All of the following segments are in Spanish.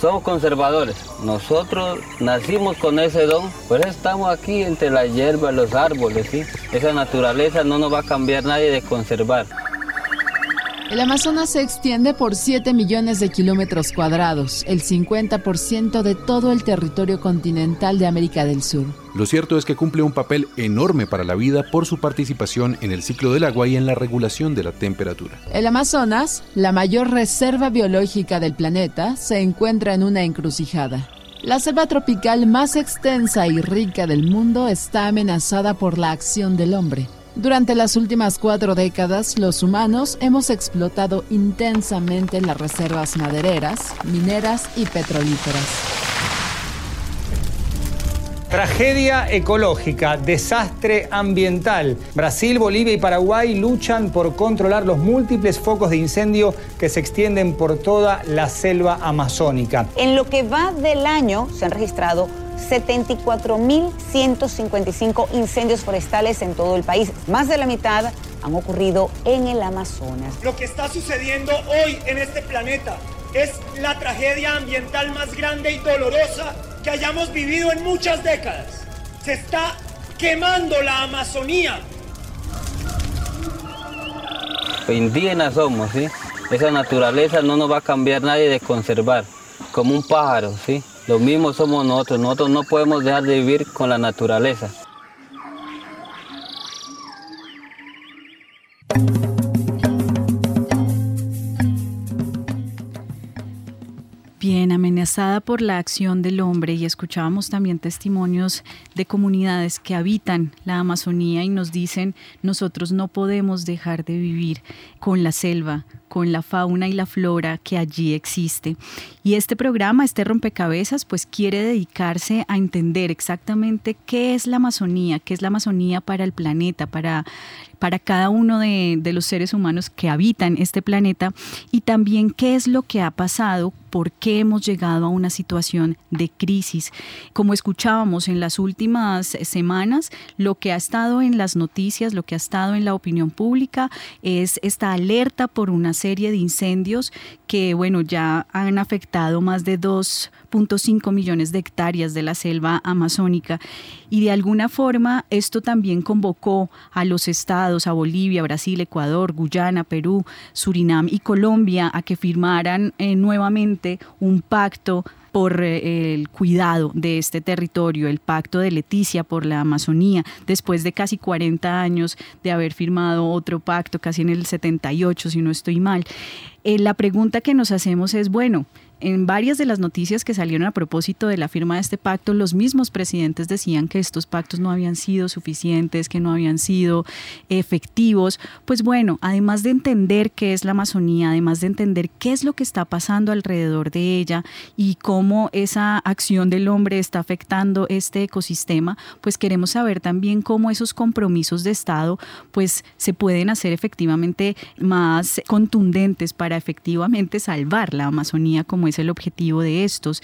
somos conservadores. Nosotros nacimos con ese don, por eso estamos aquí entre la hierba, los árboles, ¿sí? Esa naturaleza no nos va a cambiar nadie de conservar. El Amazonas se extiende por 7 millones de kilómetros cuadrados, el 50% de todo el territorio continental de América del Sur. Lo cierto es que cumple un papel enorme para la vida por su participación en el ciclo del agua y en la regulación de la temperatura. El Amazonas, la mayor reserva biológica del planeta, se encuentra en una encrucijada. La selva tropical más extensa y rica del mundo está amenazada por la acción del hombre. Durante las últimas cuatro décadas, los humanos hemos explotado intensamente las reservas madereras, mineras y petrolíferas. Tragedia ecológica, desastre ambiental. Brasil, Bolivia y Paraguay luchan por controlar los múltiples focos de incendio que se extienden por toda la selva amazónica. En lo que va del año se han registrado 74.155 incendios forestales en todo el país. Más de la mitad han ocurrido en el Amazonas. Lo que está sucediendo hoy en este planeta es la tragedia ambiental más grande y dolorosa que hayamos vivido en muchas décadas. Se está quemando la Amazonía. Indígenas somos, ¿sí? Esa naturaleza no nos va a cambiar nadie de conservar, como un pájaro, ¿sí? Lo mismo somos nosotros, nosotros no podemos dejar de vivir con la naturaleza. Por la acción del hombre y escuchábamos también testimonios de comunidades que habitan la Amazonía y nos dicen nosotros no podemos dejar de vivir con la selva, con la fauna y la flora que allí existe. Y este programa, este rompecabezas, pues quiere dedicarse a entender exactamente qué es la Amazonía, qué es la Amazonía para el planeta, para, para cada uno de, los seres humanos que habitan este planeta y también qué es lo que ha pasado, por qué hemos llegado a una situación de crisis. Como escuchábamos en las últimas semanas, lo que ha estado en las noticias, lo que ha estado en la opinión pública es esta alerta por una serie de incendios que, bueno, ya han afectado más de 2.5 millones de hectáreas de la selva amazónica. Y de alguna forma esto también convocó a los estados, a Bolivia, Brasil, Ecuador, Guyana, Perú, Surinam y Colombia a que firmaran eh, nuevamente un pacto por eh, el cuidado de este territorio, el pacto de Leticia por la Amazonía, después de casi 40 años de haber firmado otro pacto, casi en el 78, si no estoy mal. Eh, la pregunta que nos hacemos es, bueno, en varias de las noticias que salieron a propósito de la firma de este pacto, los mismos presidentes decían que estos pactos no habían sido suficientes, que no habían sido efectivos. Pues bueno, además de entender qué es la Amazonía, además de entender qué es lo que está pasando alrededor de ella y cómo esa acción del hombre está afectando este ecosistema, pues queremos saber también cómo esos compromisos de Estado pues se pueden hacer efectivamente más contundentes para efectivamente salvar la Amazonía como es el objetivo de estos.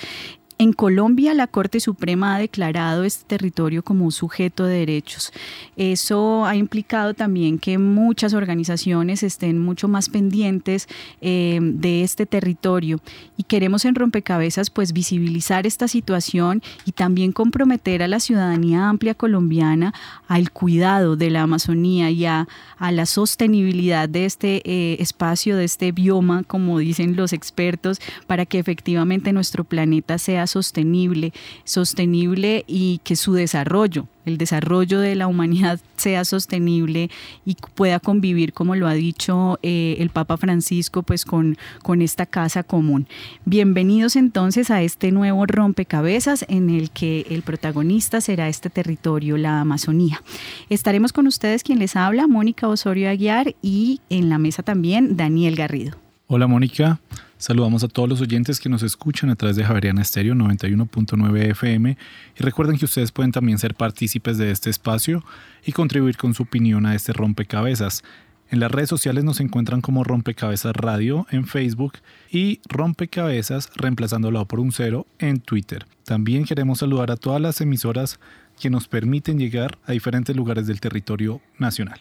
En Colombia, la Corte Suprema ha declarado este territorio como un sujeto de derechos. Eso ha implicado también que muchas organizaciones estén mucho más pendientes eh, de este territorio y queremos en Rompecabezas pues visibilizar esta situación y también comprometer a la ciudadanía amplia colombiana al cuidado de la Amazonía y a, la sostenibilidad de este eh, espacio, de este bioma, como dicen los expertos, para que efectivamente nuestro planeta sea sostenible, sostenible y que su desarrollo, el desarrollo de la humanidad sea sostenible y pueda convivir, como lo ha dicho eh, el Papa Francisco, pues con, con esta casa común. Bienvenidos entonces a este nuevo rompecabezas en el que el protagonista será este territorio, la Amazonía. Estaremos con ustedes quien les habla, Mónica Osorio Aguiar, y en la mesa también Daniel Garrido. Hola Mónica, Saludamos a todos los oyentes que nos escuchan a través de Javeriana Estéreo 91.9 FM y recuerden que ustedes pueden también ser partícipes de este espacio y contribuir con su opinión a este rompecabezas. En las redes sociales nos encuentran como Rompecabezas Radio en Facebook y Rompecabezas reemplazándolo por un cero en Twitter. También queremos saludar a todas las emisoras que nos permiten llegar a diferentes lugares del territorio nacional.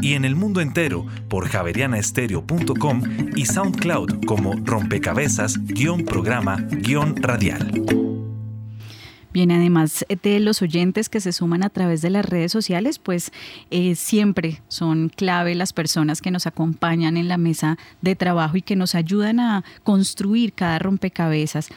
y en el mundo entero por javerianaestereo.com y SoundCloud como rompecabezas-programa-radial. Bien, además de los oyentes que se suman a través de las redes sociales, pues eh, siempre son clave las personas que nos acompañan en la mesa de trabajo y que nos ayudan a construir cada rompecabezas.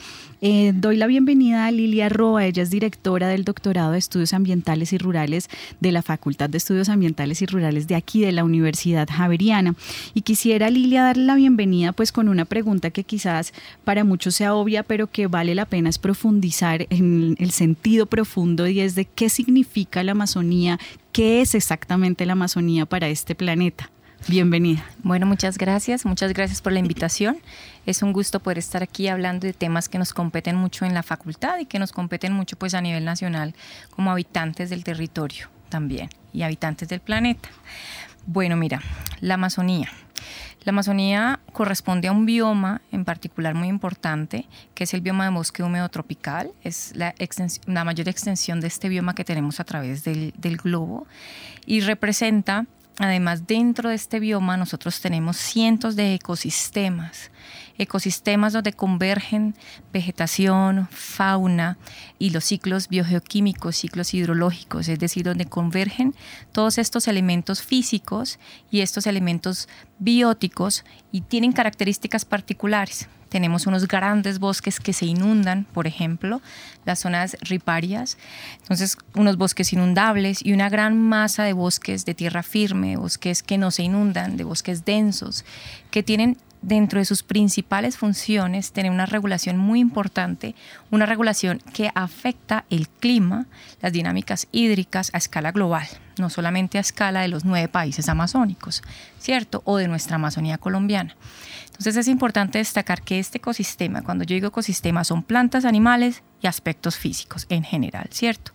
Eh, doy la bienvenida a Lilia Roa, ella es directora del doctorado de Estudios Ambientales y Rurales de la Facultad de Estudios Ambientales y Rurales de aquí, de la Universidad Javeriana. Y quisiera, Lilia, darle la bienvenida pues con una pregunta que quizás para muchos sea obvia, pero que vale la pena es profundizar en el sentido profundo y es de qué significa la Amazonía, qué es exactamente la Amazonía para este planeta. Bienvenida. Bueno, muchas gracias, muchas gracias por la invitación. Es un gusto poder estar aquí hablando de temas que nos competen mucho en la facultad y que nos competen mucho pues a nivel nacional como habitantes del territorio también y habitantes del planeta. Bueno, mira, la Amazonía. La Amazonía corresponde a un bioma en particular muy importante, que es el bioma de bosque húmedo tropical. Es la, mayor extensión de este bioma que tenemos a través del globo y representa Además, dentro de este bioma nosotros tenemos cientos de ecosistemas, ecosistemas donde convergen vegetación, fauna y los ciclos biogeoquímicos, ciclos hidrológicos, es decir, donde convergen todos estos elementos físicos y estos elementos bióticos y tienen características particulares. Tenemos unos grandes bosques que se inundan, por ejemplo, las zonas riparias. Entonces, unos bosques inundables y una gran masa de bosques de tierra firme, bosques que no se inundan, de bosques densos, que tienen dentro de sus principales funciones tener una regulación muy importante, una regulación que afecta el clima, las dinámicas hídricas a escala global, no solamente a escala de los nueve países amazónicos, ¿cierto? O de nuestra Amazonía colombiana. Entonces es importante destacar que este ecosistema, cuando yo digo ecosistema, son plantas, animales y aspectos físicos en general, ¿cierto?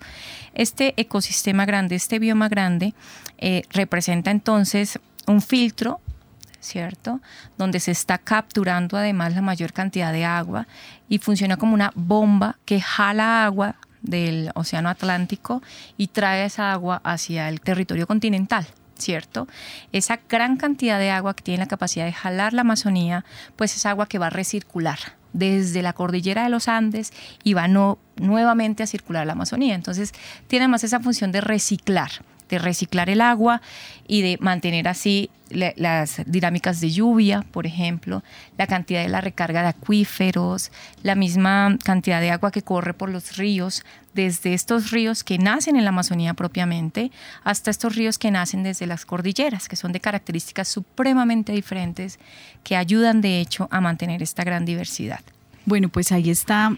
Este ecosistema grande, este bioma grande, eh, representa entonces un filtro ¿cierto? Donde se está capturando además la mayor cantidad de agua y funciona como una bomba que jala agua del Océano Atlántico y trae esa agua hacia el territorio continental. ¿cierto? Esa gran cantidad de agua que tiene la capacidad de jalar la Amazonía, pues es agua que va a recircular desde la cordillera de los Andes y va no, nuevamente a circular la Amazonía. Entonces, tiene más esa función de reciclar de reciclar el agua y de mantener así las dinámicas de lluvia, por ejemplo, la cantidad de la recarga de acuíferos, la misma cantidad de agua que corre por los ríos, desde estos ríos que nacen en la Amazonía propiamente hasta estos ríos que nacen desde las cordilleras, que son de características supremamente diferentes que ayudan de hecho a mantener esta gran diversidad. Bueno, pues ahí está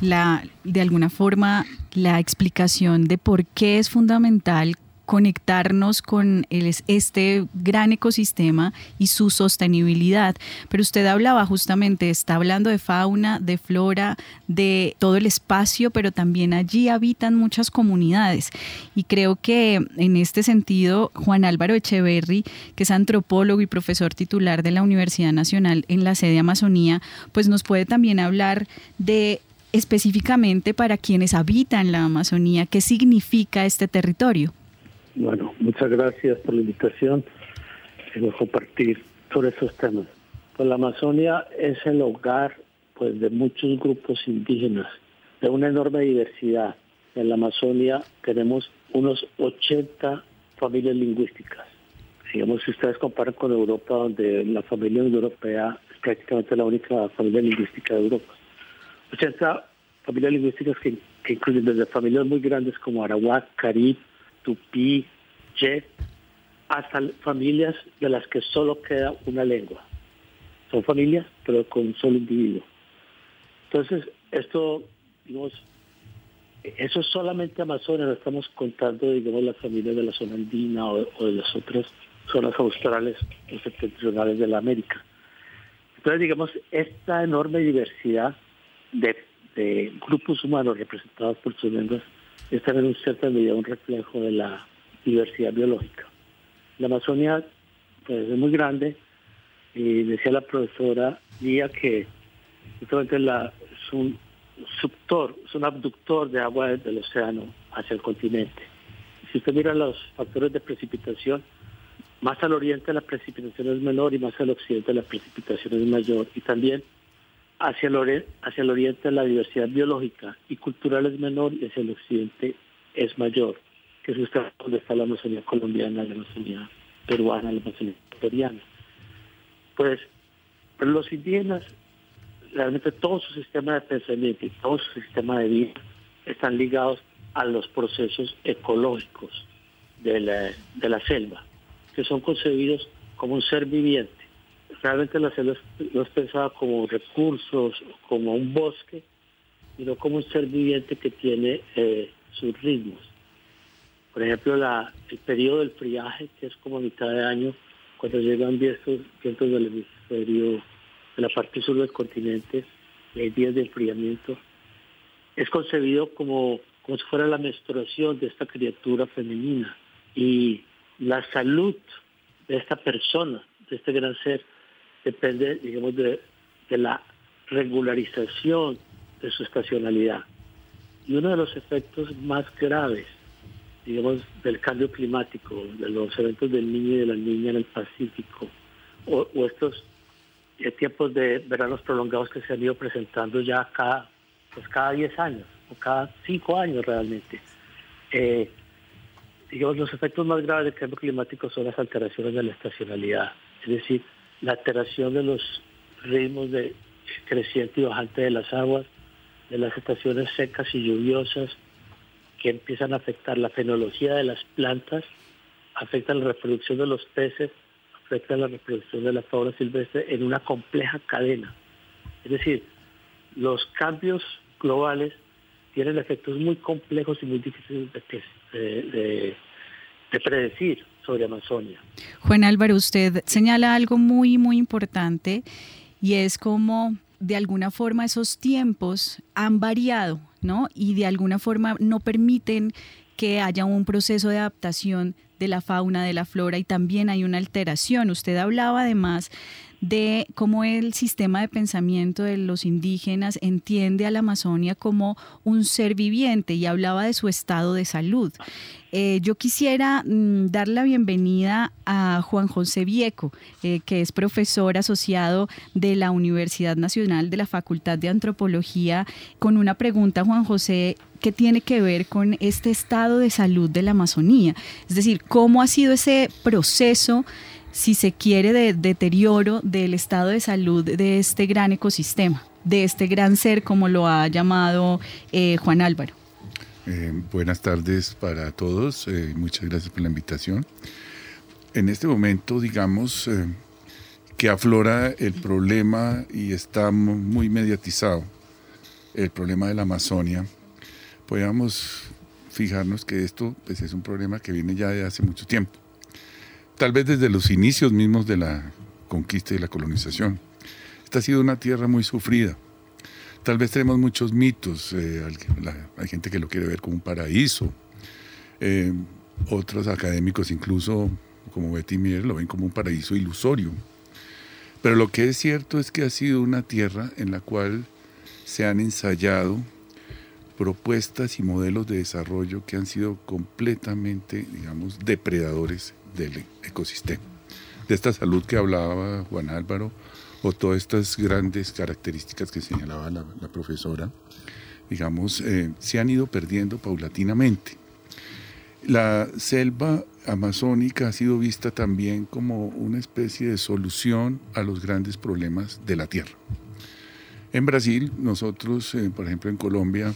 la, de alguna forma la explicación de por qué es fundamental conectarnos con este gran ecosistema y su sostenibilidad. Pero usted hablaba justamente, está hablando de fauna, de flora, de todo el espacio, pero también allí habitan muchas comunidades. Y creo que en este sentido, Juan Álvaro Echeverry, que es antropólogo y profesor titular de la Universidad Nacional en la sede Amazonía, pues nos puede también hablar de específicamente para quienes habitan la Amazonía, qué significa este territorio. Bueno, muchas gracias por la invitación. Quiero compartir sobre esos temas. Pues la Amazonia es el hogar pues de muchos grupos indígenas, de una enorme diversidad. En la Amazonia tenemos unos 80 familias lingüísticas Digamos, si ustedes comparan con Europa, donde la familia europea es prácticamente la única familia lingüística de Europa. 80 familias lingüísticas que, incluyen desde familias muy grandes como Arawak, Carib, Tupí, Ye, hasta familias de las que solo queda una lengua. Son familias, pero con un solo individuo. Entonces, esto, digamos, eso es solamente Amazonas, no estamos contando, digamos, las familias de la zona andina o, de las otras zonas australes o septentrionales de la América. Entonces, digamos, esta enorme diversidad de, grupos humanos representados por sus lenguas es también en cierta medida un reflejo de la diversidad biológica. La Amazonia pues, es muy grande y decía la profesora Lía que justamente la, es un subtor, es un abductor de agua del océano hacia el continente. Si usted mira los factores de precipitación, más al oriente la precipitación es menor y más al occidente la precipitación es mayor. Y también hacia el, oriente, hacia el oriente la diversidad biológica y cultural es menor y hacia el occidente es mayor, que es donde está la Amazonía colombiana, la Amazonía peruana, la Amazonía ecuatoriana. Pues, los indígenas realmente todo su sistema de pensamiento y todo su sistema de vida están ligados a los procesos ecológicos de la selva, que son concebidos como un ser viviente. Realmente la selva no es pensada como recursos, como un bosque, sino como un ser viviente que tiene eh, sus ritmos. Por ejemplo, el periodo del friaje, que es como mitad de año, cuando llegan vientos, vientos del hemisferio de la parte sur del continente, hay días de enfriamiento, es concebido como, como si fuera la menstruación de esta criatura femenina. Y la salud de esta persona, de este gran ser, depende, digamos, de, de la regularización de su estacionalidad. Y uno de los efectos más graves, digamos, del cambio climático, de los eventos del niño y de la niña en el Pacífico, o, estos eh, tiempos de veranos prolongados que se han ido presentando ya cada, pues cada 10 años o cada 5 años realmente. Eh, digamos, los efectos más graves del cambio climático son las alteraciones de la estacionalidad, es decir, la alteración de los ritmos de creciente y bajante de las aguas, de las estaciones secas y lluviosas que empiezan a afectar la fenología de las plantas, afectan la reproducción de los peces, afecta la reproducción de la fauna silvestre en una compleja cadena. Es decir, los cambios globales tienen efectos muy complejos y muy difíciles de, predecir sobre Amazonia. Juan Álvaro, usted señala algo muy, muy importante y es como de alguna forma esos tiempos han variado, ¿no? Y de alguna forma no permiten que haya un proceso de adaptación de la fauna, de la flora y también hay una alteración. Usted hablaba además de cómo el sistema de pensamiento de los indígenas entiende a la Amazonia como un ser viviente y hablaba de su estado de salud. Eh, yo quisiera mm, dar la bienvenida a Juan José Vieco, eh, que es profesor asociado de la Universidad Nacional de la Facultad de Antropología, con una pregunta, Juan José, que tiene que ver con este estado de salud de la Amazonía. Es decir, cómo ha sido ese proceso si se quiere, de deterioro del estado de salud de este gran ecosistema, de este gran ser, como lo ha llamado eh, Juan Álvaro. Eh, buenas tardes para todos, eh, muchas gracias por la invitación. En este momento, digamos, que aflora el problema y está muy mediatizado, el problema de la Amazonia, podemos fijarnos que esto pues, es un problema que viene ya de hace mucho tiempo tal vez desde los inicios mismos de la conquista y la colonización. Esta ha sido una tierra muy sufrida. Tal vez tenemos muchos mitos, eh, hay gente que lo quiere ver como un paraíso, eh, otros académicos incluso como Betty Mier lo ven como un paraíso ilusorio. Pero lo que es cierto es que ha sido una tierra en la cual se han ensayado propuestas y modelos de desarrollo que han sido completamente, digamos, depredadores del ecosistema. De esta salud que hablaba Juan Álvaro, o todas estas grandes características que señalaba la, profesora, digamos, eh, se han ido perdiendo paulatinamente. La selva amazónica ha sido vista también como una especie de solución a los grandes problemas de la tierra. En Brasil, nosotros, eh, por ejemplo, en Colombia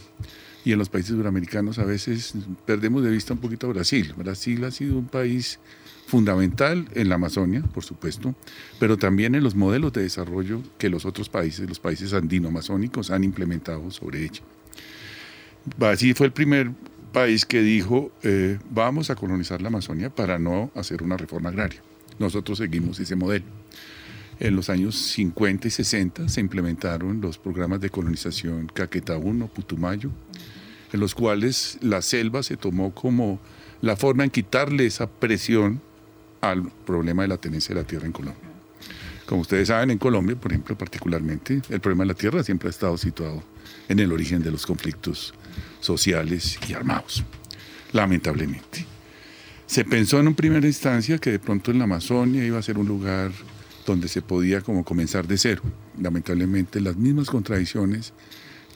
y en los países suramericanos, a veces perdemos de vista un poquito a Brasil. Brasil ha sido un país fundamental en la Amazonia, por supuesto, pero también en los modelos de desarrollo que los otros países, los países andino-amazónicos, han implementado sobre ella. Brasil fue el primer país que dijo, eh, vamos a colonizar la Amazonia para no hacer una reforma agraria. Nosotros seguimos ese modelo. En los años 50 y 60 se implementaron los programas de colonización Caquetá 1, Putumayo, en los cuales la selva se tomó como la forma en quitarle esa presión al problema de la tenencia de la tierra en Colombia. Como ustedes saben, en Colombia, por ejemplo, particularmente, el problema de la tierra siempre ha estado situado en el origen de los conflictos sociales y armados, lamentablemente. Se pensó en una primera instancia que de pronto en la Amazonia iba a ser un lugar donde se podía como comenzar de cero. Lamentablemente las mismas contradicciones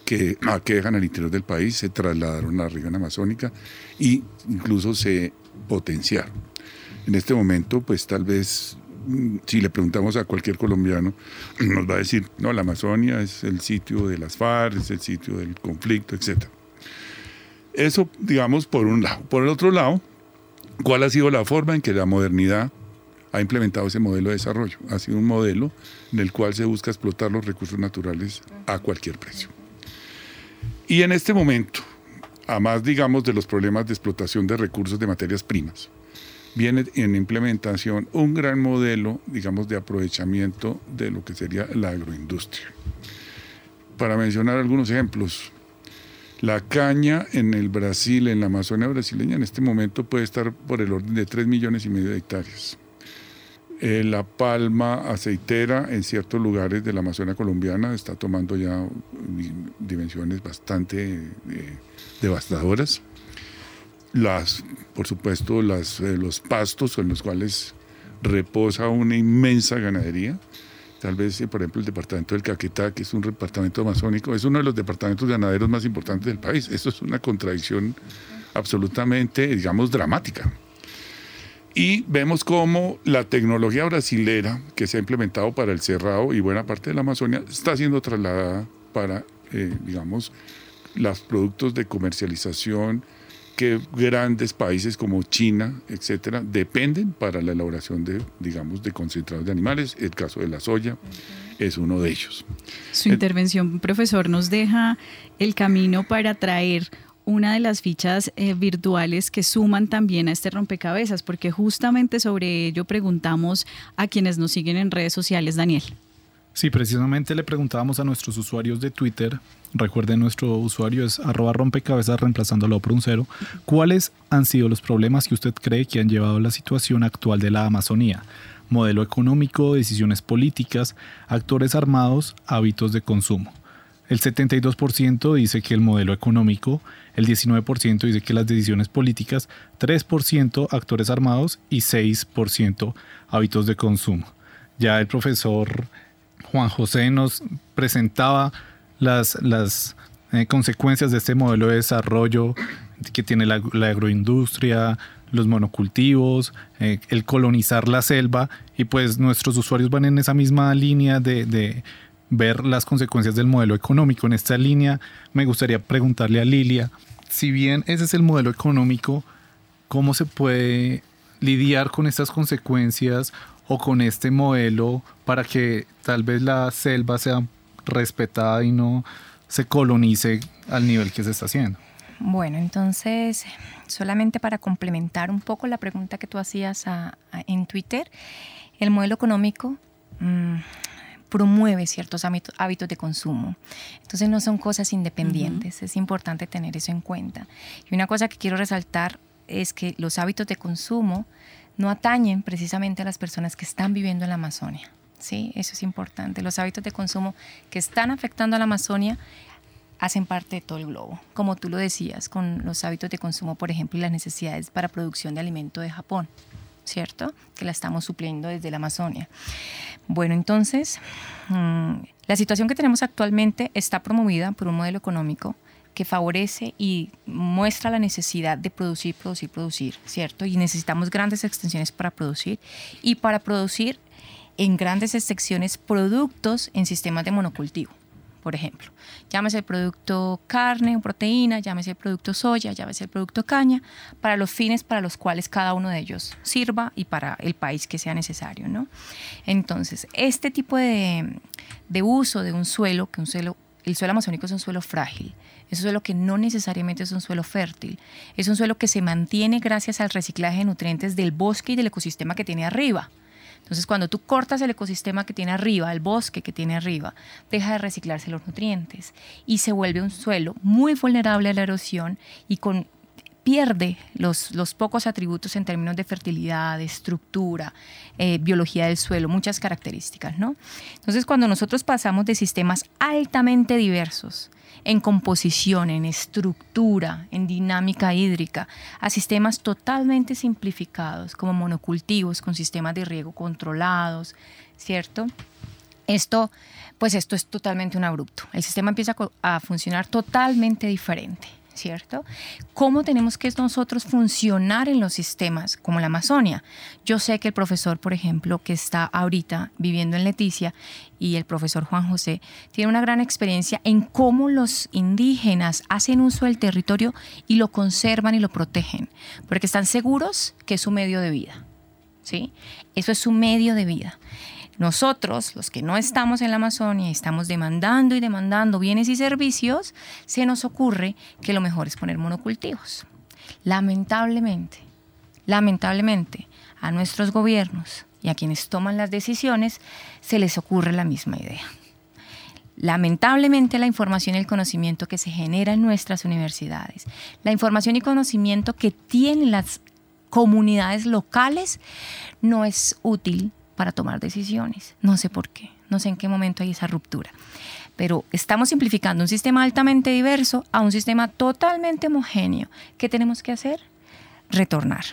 que aquejan al interior del país se trasladaron a la región amazónica e incluso se potenciaron. En este momento, pues tal vez mm, si le preguntamos a cualquier colombiano, nos va a decir, no, la Amazonia es el sitio de las FARC, es el sitio del conflicto, etc. Eso, digamos, por un lado. Por el otro lado, ¿cuál ha sido la forma en que la modernidad ha implementado ese modelo de desarrollo? Ha sido un modelo en el cual se busca explotar los recursos naturales a cualquier precio. Y en este momento, a más, digamos, de los problemas de explotación de recursos de materias primas, viene en implementación un gran modelo, digamos, de aprovechamiento de lo que sería la agroindustria. Para mencionar algunos ejemplos, la caña en el Brasil, en la Amazonia brasileña, en este momento puede estar por el orden de 3 millones y medio de hectáreas. Eh, la palma aceitera en ciertos lugares de la Amazonia colombiana está tomando ya dimensiones bastante eh, devastadoras. Las, por supuesto, las, eh, los pastos en los cuales reposa una inmensa ganadería Tal vez, por ejemplo, el departamento del Caquetá, que es un departamento amazónico, es uno de los departamentos ganaderos más importantes del país. Esto es una contradicción absolutamente, digamos, dramática. Y vemos cómo la tecnología brasilera que se ha implementado para el cerrado y buena parte de la Amazonia está siendo trasladada para, eh, digamos, los productos de comercialización que grandes países como China, etcétera, dependen para la elaboración de, digamos, de concentrados de animales. El caso de la soya es uno de ellos. Su intervención, profesor, nos deja el camino para traer una de las fichas eh, virtuales que suman también a este rompecabezas, porque justamente sobre ello preguntamos a quienes nos siguen en redes sociales, Daniel. Sí, precisamente le preguntábamos a nuestros usuarios de Twitter, recuerden nuestro usuario es arroba rompecabezas reemplazándolo por un cero, ¿cuáles han sido los problemas que usted cree que han llevado a la situación actual de la Amazonía? Modelo económico, decisiones políticas, actores armados, hábitos de consumo. El 72% dice que el modelo económico, el 19% dice que las decisiones políticas, 3% actores armados y 6% hábitos de consumo. Ya el profesor Juan José nos presentaba las, las eh, consecuencias de este modelo de desarrollo que tiene la, agroindustria, los monocultivos, eh, el colonizar la selva y pues nuestros usuarios van en esa misma línea de, ver las consecuencias del modelo económico. En esta línea me gustaría preguntarle a Lilia, si bien ese es el modelo económico, ¿cómo se puede lidiar con estas consecuencias o con este modelo para que tal vez la selva sea respetada y no se colonice al nivel que se está haciendo. Bueno, entonces, solamente para complementar un poco la pregunta que tú hacías en Twitter, el modelo económico mm, promueve ciertos hábitos de consumo. Entonces no son cosas independientes, es importante tener eso en cuenta. Y una cosa que quiero resaltar es que los hábitos de consumo no atañen precisamente a las personas que están viviendo en la Amazonia. Sí, eso es importante. Los hábitos de consumo que están afectando a la Amazonia hacen parte de todo el globo, como tú lo decías, con los hábitos de consumo, por ejemplo, y las necesidades para producción de alimento de Japón, ¿cierto? Que la estamos supliendo desde la Amazonia. Bueno, entonces, mm, la situación que tenemos actualmente está promovida por un modelo económico que favorece y muestra la necesidad de producir, producir, producir, ¿cierto? Y necesitamos grandes extensiones para producir y para producir en grandes extensiones productos en sistemas de monocultivo por ejemplo. Llámese el producto carne o proteína, llámese el producto soya, llámese el producto caña, para los fines para los cuales cada uno de ellos sirva y para el país que sea necesario. ¿no? Entonces, este tipo de, de uso de un suelo, que un suelo, el suelo amazónico es un suelo frágil, es un suelo que no necesariamente es un suelo fértil, es un suelo que se mantiene gracias al reciclaje de nutrientes del bosque y del ecosistema que tiene arriba. Entonces, cuando tú cortas el ecosistema que tiene arriba, el bosque que tiene arriba, deja de reciclarse los nutrientes y se vuelve un suelo muy vulnerable a la erosión y con pierde los, los, pocos atributos en términos de fertilidad, de estructura, eh, biología del suelo, muchas características, ¿no? Entonces, cuando nosotros pasamos de sistemas altamente diversos, en composición, en estructura, en dinámica hídrica, a sistemas totalmente simplificados, como monocultivos con sistemas de riego controlados, ¿cierto? Esto, pues esto es totalmente un abrupto. El sistema empieza a funcionar totalmente diferente. ¿Cierto? ¿Cómo tenemos que nosotros funcionar en los sistemas como la Amazonia? Yo sé que el profesor, por ejemplo, que está ahorita viviendo en Leticia y el profesor Juan José, tiene una gran experiencia en cómo los indígenas hacen uso del territorio y lo conservan y lo protegen, porque están seguros que es su medio de vida, ¿sí? Eso es su medio de vida. Nosotros, los que no estamos en la Amazonia y estamos demandando y demandando bienes y servicios, se nos ocurre que lo mejor es poner monocultivos. Lamentablemente, lamentablemente, a nuestros gobiernos y a quienes toman las decisiones se les ocurre la misma idea. Lamentablemente la información y el conocimiento que se genera en nuestras universidades, la información y conocimiento que tienen las comunidades locales no es útil para tomar decisiones. No sé por qué, no sé en qué momento hay esa ruptura. Pero estamos simplificando un sistema altamente diverso a un sistema totalmente homogéneo. ¿Qué tenemos que hacer? Retornar.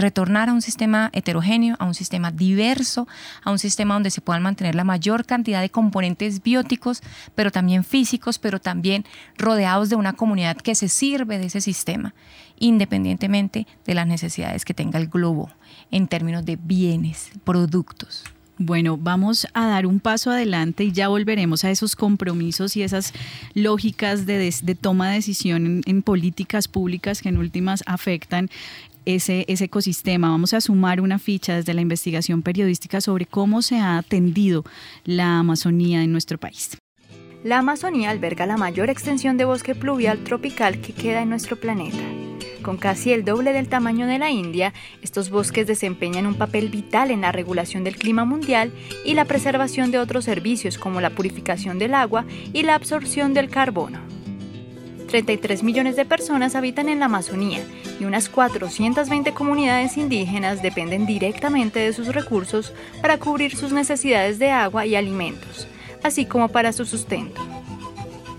Retornar a un sistema heterogéneo, a un sistema diverso, a un sistema donde se puedan mantener la mayor cantidad de componentes bióticos, pero también físicos, pero también rodeados de una comunidad que se sirve de ese sistema, independientemente de las necesidades que tenga el globo en términos de bienes, productos. Bueno, vamos a dar un paso adelante y ya volveremos a esos compromisos y esas lógicas de, toma de decisión en, políticas públicas que en últimas afectan ese, ecosistema. Vamos a sumar una ficha desde la investigación periodística sobre cómo se ha atendido la Amazonía en nuestro país. La Amazonía alberga la mayor extensión de bosque pluvial tropical que queda en nuestro planeta. Con casi el doble del tamaño de la India, estos bosques desempeñan un papel vital en la regulación del clima mundial y la preservación de otros servicios como la purificación del agua y la absorción del carbono. 33 millones de personas habitan en la Amazonía y unas 420 comunidades indígenas dependen directamente de sus recursos para cubrir sus necesidades de agua y alimentos, así como para su sustento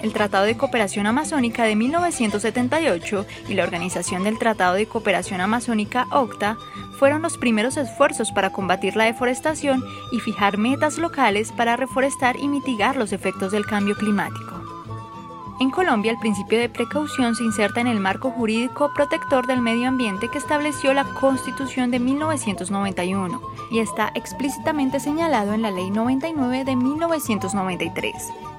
el Tratado de Cooperación Amazónica de 1978 y la Organización del Tratado de Cooperación Amazónica OCTA fueron los primeros esfuerzos para combatir la deforestación y fijar metas locales para reforestar y mitigar los efectos del cambio climático. En Colombia, el principio de precaución se inserta en el marco jurídico protector del medio ambiente que estableció la Constitución de 1991 y está explícitamente señalado en la Ley 99 de 1993.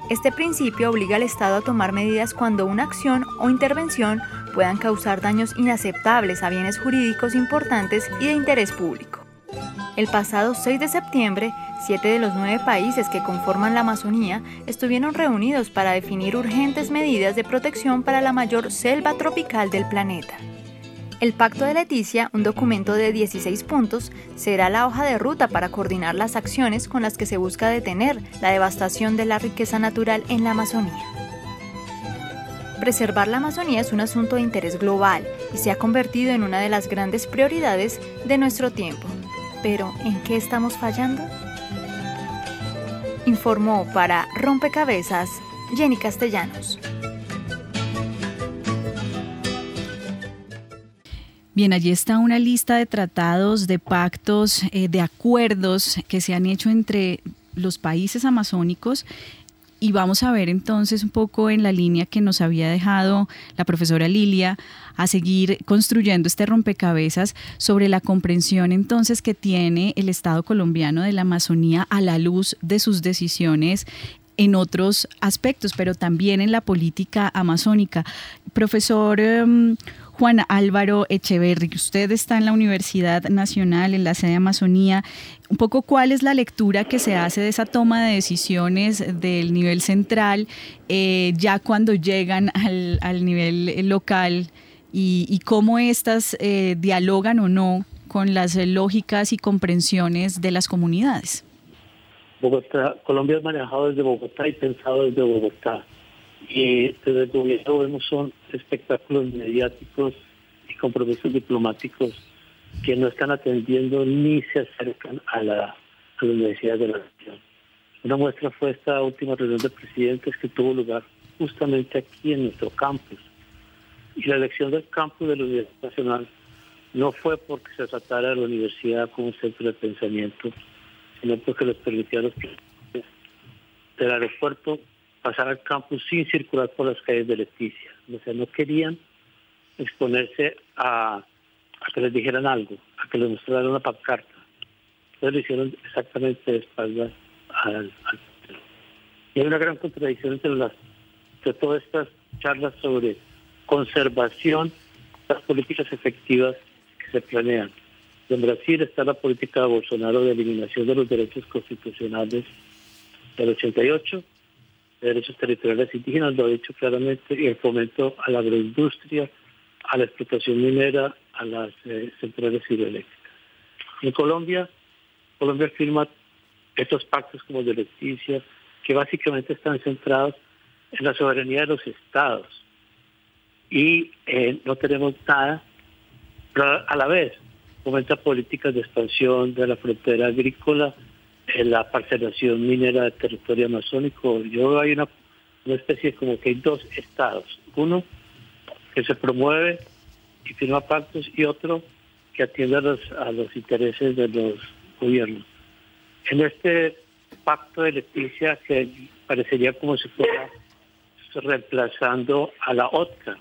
Este principio obliga al Estado a tomar medidas cuando una acción o intervención puedan causar daños inaceptables a bienes jurídicos importantes y de interés público. El pasado 6 de septiembre, siete de los nueve países que conforman la Amazonía estuvieron reunidos para definir urgentes medidas de protección para la mayor selva tropical del planeta. El Pacto de Leticia, un documento de 16 puntos, será la hoja de ruta para coordinar las acciones con las que se busca detener la devastación de la riqueza natural en la Amazonía. Preservar la Amazonía es un asunto de interés global y se ha convertido en una de las grandes prioridades de nuestro tiempo. Pero, ¿en qué estamos fallando? Informó para Rompecabezas Jenny Castellanos. Bien, allí está una lista de tratados, de pactos, eh, de acuerdos que se han hecho entre los países amazónicos y vamos a ver entonces un poco en la línea que nos había dejado la profesora Lilia a seguir construyendo este rompecabezas sobre la comprensión entonces que tiene el Estado colombiano de la Amazonía a la luz de sus decisiones en otros aspectos, pero también en la política amazónica. Profesor em, Juan Álvaro Echeverri, usted está en la Universidad Nacional, en la sede de Amazonía. Un poco cuál es la lectura que se hace de esa toma de decisiones del nivel central, eh, ya cuando llegan al, nivel local y, cómo estas eh, dialogan o no con las lógicas y comprensiones de las comunidades. Bogotá, Colombia es manejado desde Bogotá y pensado desde Bogotá. Y desde el gobierno vemos son espectáculos mediáticos y compromisos diplomáticos que no están atendiendo ni se acercan a la, a la necesidades de la nación. Una muestra fue esta última reunión de presidentes que tuvo lugar justamente aquí en nuestro campus. Y la elección del campus de la Universidad Nacional no fue porque se tratara de la universidad como un centro de pensamiento, sino porque les permitía a los del aeropuerto pasar al campus sin circular por las calles de Leticia. O sea, no querían exponerse a, que les dijeran algo, a que les mostraran una pancarta. Entonces lo hicieron exactamente de espaldas al, Y hay una gran contradicción entre las de todas estas charlas sobre conservación, las políticas efectivas que se planean. En Brasil está la política de Bolsonaro de eliminación de los derechos constitucionales del 88, de derechos territoriales indígenas, lo ha dicho claramente, y el fomento a la agroindustria, a la explotación minera, a las eh, centrales hidroeléctricas. En Colombia, Colombia firma estos pactos como de Leticia, que básicamente están centrados en la soberanía de los estados. Y eh, no tenemos nada, pero a la vez fomenta políticas de expansión de la frontera agrícola, en la parcelación minera del territorio amazónico. Yo hay una, una especie como que hay dos estados, uno que se promueve y firma pactos y otro que atiende a los, a los intereses de los gobiernos. En este pacto de Leticia que parecería como si fuera reemplazando a la otra,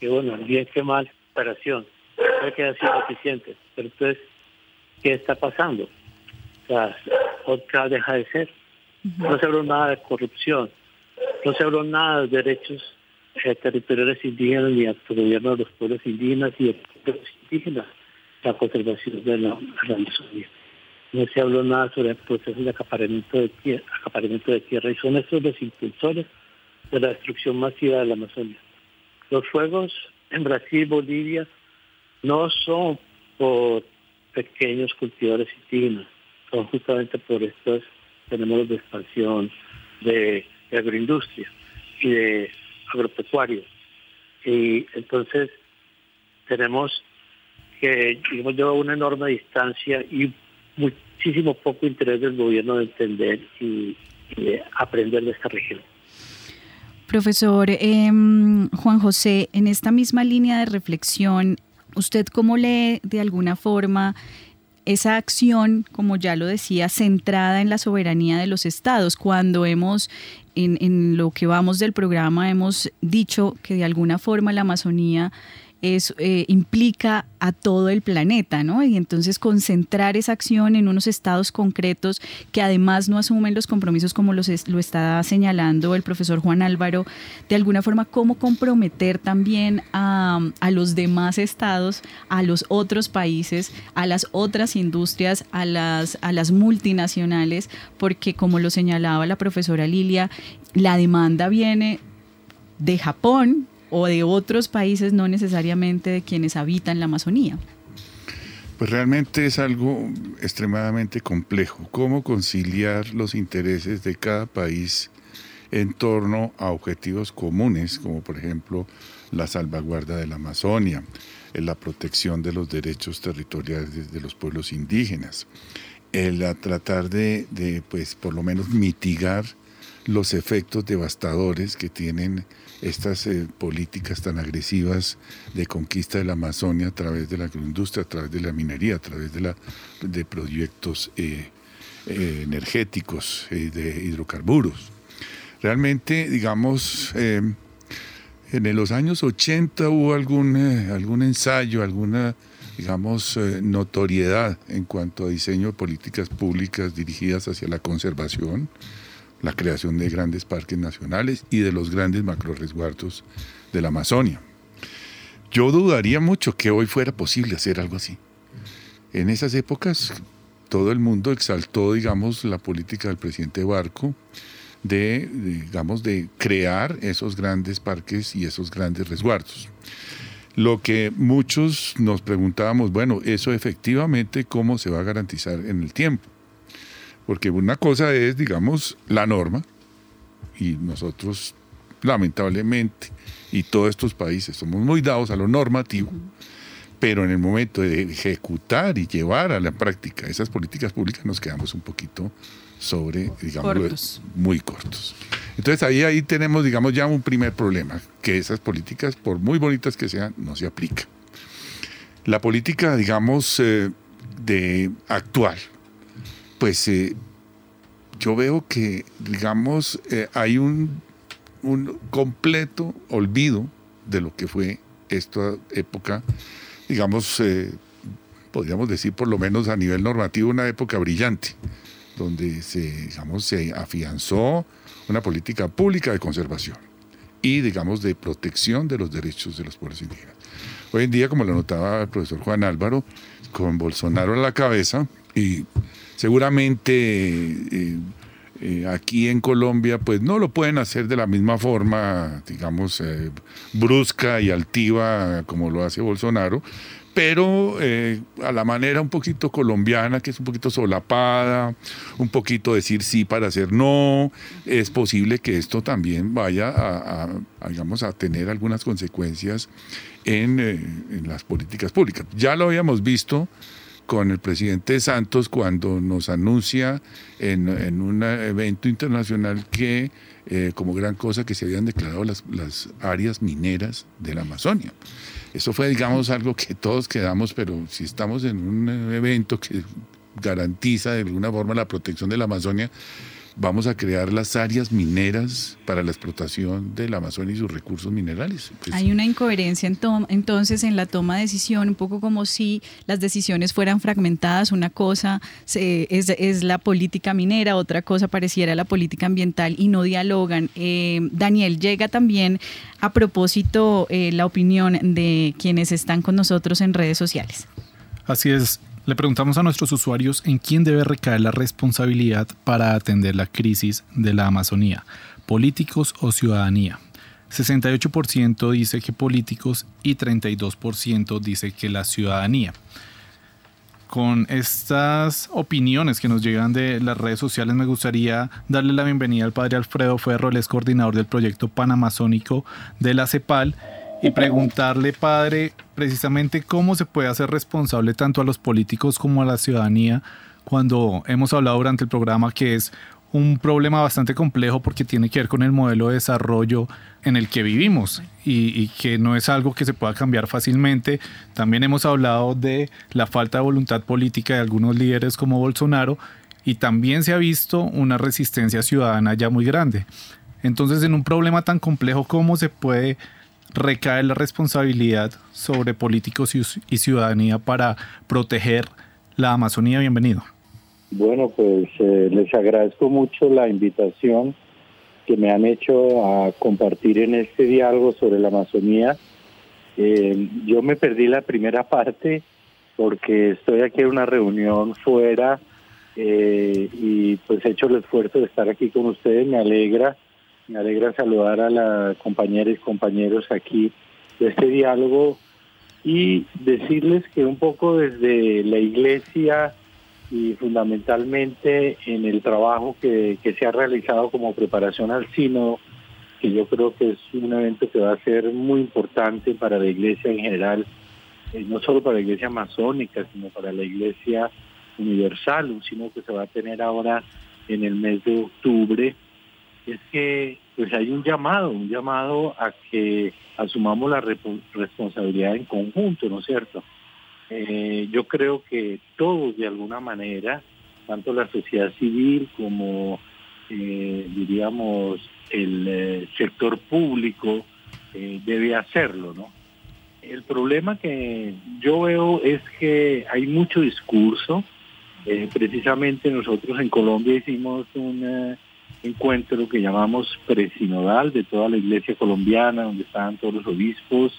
que bueno, bien que mal, operación puede que haya sido eficiente. Pero entonces, ¿qué está pasando? O sea, otra deja de ser. No se habló nada de corrupción, no se habló nada de derechos eh, territoriales indígenas ni gobierno de los pueblos indígenas y de los pueblos indígenas, la conservación de la, Amazonía. No se habló nada sobre el proceso de acaparamiento de, tierra, acaparamiento de tierra y son estos los impulsores de la destrucción masiva de la Amazonia. Los fuegos en Brasil, Bolivia, no son por pequeños cultivadores indígenas, son justamente por estos tenemos de expansión de, agroindustria y de agropecuario. Y entonces tenemos que, digamos, lleva una enorme distancia y muchísimo poco interés del gobierno de entender y, de aprender de esta región. Profesor em, Juan José, en esta misma línea de reflexión, ¿Usted cómo lee de alguna forma esa acción, como ya lo decía, centrada en la soberanía de los estados? Cuando hemos, en, en lo que vamos del programa, hemos dicho que de alguna forma la Amazonía es, eh, implica a todo el planeta, ¿no? Y entonces concentrar esa acción en unos estados concretos que además no asumen los compromisos como los lo está señalando el profesor Juan Álvaro, de alguna forma cómo comprometer también a, a los demás estados, a los otros países, a las otras industrias, a las, a las multinacionales, porque como lo señalaba la profesora Lilia, la demanda viene de Japón, o de otros países, no necesariamente de quienes habitan la Amazonía? Pues realmente es algo extremadamente complejo. ¿Cómo conciliar los intereses de cada país en torno a objetivos comunes, como por ejemplo la salvaguarda de la Amazonia, la protección de los derechos territoriales de los pueblos indígenas, el tratar de, de pues por lo menos mitigar los efectos devastadores que tienen estas eh, políticas tan agresivas de conquista de la Amazonia a través de la agroindustria, a través de la minería, a través de, la, de proyectos eh, eh, energéticos, de hidrocarburos. Realmente, digamos, eh, en los años 80 hubo algún, eh, algún ensayo, alguna, digamos, eh, notoriedad en cuanto a diseño de políticas públicas dirigidas hacia la conservación, la creación de grandes parques nacionales y de los grandes macroresguardos de la Amazonia. Yo dudaría mucho que hoy fuera posible hacer algo así. En esas épocas todo el mundo exaltó, digamos, la política del presidente Barco de, digamos, de crear esos grandes parques y esos grandes resguardos. Lo que muchos nos preguntábamos, bueno, eso efectivamente, ¿cómo se va a garantizar en el tiempo? Porque una cosa es, digamos, la norma, y nosotros, lamentablemente, y todos estos países somos muy dados a lo normativo, pero en el momento de ejecutar y llevar a la práctica esas políticas públicas nos quedamos un poquito sobre, digamos, muy cortos. Entonces ahí, ahí tenemos, digamos, ya un primer problema, que esas políticas, por muy bonitas que sean, no se aplican. La política, digamos, eh, de actual, pues eh, yo veo que, digamos, eh, hay un, un completo olvido de lo que fue esta época digamos, eh, podríamos decir por lo menos a nivel normativo, una época brillante, donde digamos, se afianzó una política pública de conservación y, digamos, de protección de los derechos de los pueblos indígenas. Hoy en día, como lo notaba el profesor Juan Álvaro, con Bolsonaro a la cabeza, y seguramente eh, eh, aquí en Colombia, pues no lo pueden hacer de la misma forma, digamos, eh, brusca y altiva como lo hace Bolsonaro, pero a la manera un poquito colombiana, que es un poquito solapada, un poquito decir sí para hacer no, es posible que esto también vaya a, digamos, a tener algunas consecuencias en, en las políticas públicas. Ya lo habíamos visto con el presidente Santos cuando nos anuncia en, un evento internacional que eh, como gran cosa que se habían declarado las, las áreas mineras de la Amazonia. Eso fue, digamos, algo que todos quedamos, pero si estamos en un evento que garantiza de alguna forma la protección de la Amazonia, vamos a crear las áreas mineras para la explotación del Amazonia y sus recursos minerales. Pues Hay una incoherencia entonces en la toma de decisión, un poco como si las decisiones fueran fragmentadas. Una cosa es, la política minera, otra cosa pareciera la política ambiental y no dialogan. Eh, Daniel, llega también a propósito eh, la opinión de quienes están con nosotros en redes sociales. Así es, le preguntamos a nuestros usuarios en quién debe recaer la responsabilidad para atender la crisis de la Amazonía, políticos o ciudadanía. 68% dice que políticos y 32% dice que la ciudadanía. Con estas opiniones que nos llegan de las redes sociales, me gustaría darle la bienvenida al padre Alfredo Ferro, el es coordinador del proyecto panamazónico de la CEPAL y preguntarle, padre, precisamente cómo se puede hacer responsable tanto a los políticos como a la ciudadanía cuando hemos hablado durante el programa que es un problema bastante complejo porque tiene que ver con el modelo de desarrollo en el que vivimos y, que no es algo que se pueda cambiar fácilmente. También hemos hablado de la falta de voluntad política de algunos líderes como Bolsonaro y también se ha visto una resistencia ciudadana ya muy grande. Entonces, en un problema tan complejo, ¿cómo se puede recae la responsabilidad sobre políticos y ciudadanía para proteger la Amazonía. Bienvenido. Bueno, pues eh, les agradezco mucho la invitación que me han hecho a compartir en este diálogo sobre la Amazonía. Eh, yo me perdí la primera parte porque estoy aquí en una reunión fuera eh, y pues he hecho el esfuerzo de estar aquí con ustedes. Me alegra me alegra saludar a las compañeras y compañeros aquí de este diálogo y decirles que un poco desde la iglesia y fundamentalmente en el trabajo que, se ha realizado como preparación al sínodo, que yo creo que es un evento que va a ser muy importante para la iglesia en general, eh, no solo para la iglesia masónica, sino para la iglesia universal, un sínodo que se va a tener ahora en el mes de octubre es que pues hay un llamado, un llamado a que asumamos la responsabilidad en conjunto, ¿no es cierto? Eh, yo creo que todos de alguna manera, tanto la sociedad civil como eh, diríamos, el eh, sector público debe hacerlo, ¿no? El problema que yo veo es que hay mucho discurso. precisamente nosotros en Colombia hicimos un encuentro que llamamos presinodal de toda la iglesia colombiana, donde estaban todos los obispos,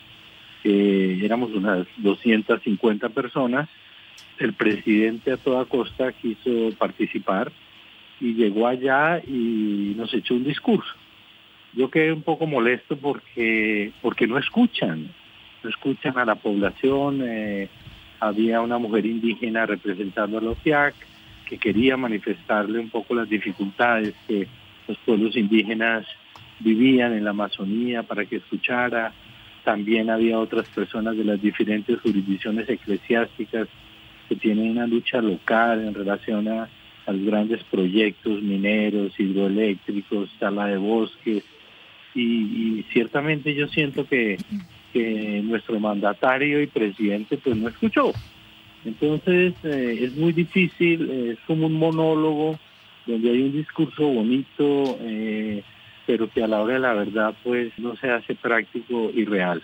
éramos unas 250 personas. El presidente a toda costa quiso participar y llegó allá y nos echó un discurso. Yo quedé un poco molesto porque, porque no escuchan, no escuchan a la población. Eh, había una mujer indígena representando a los FIAC que quería manifestarle un poco las dificultades que los pueblos indígenas vivían en la Amazonía para que escuchara. También había otras personas de las diferentes jurisdicciones eclesiásticas que tienen una lucha local en relación a los grandes proyectos mineros, hidroeléctricos, sala de bosques, y, ciertamente yo siento que, nuestro mandatario y presidente pues no escuchó. Entonces eh, es muy difícil, es como un monólogo donde hay un discurso bonito, eh, pero que a la hora de la verdad pues no se hace práctico y real.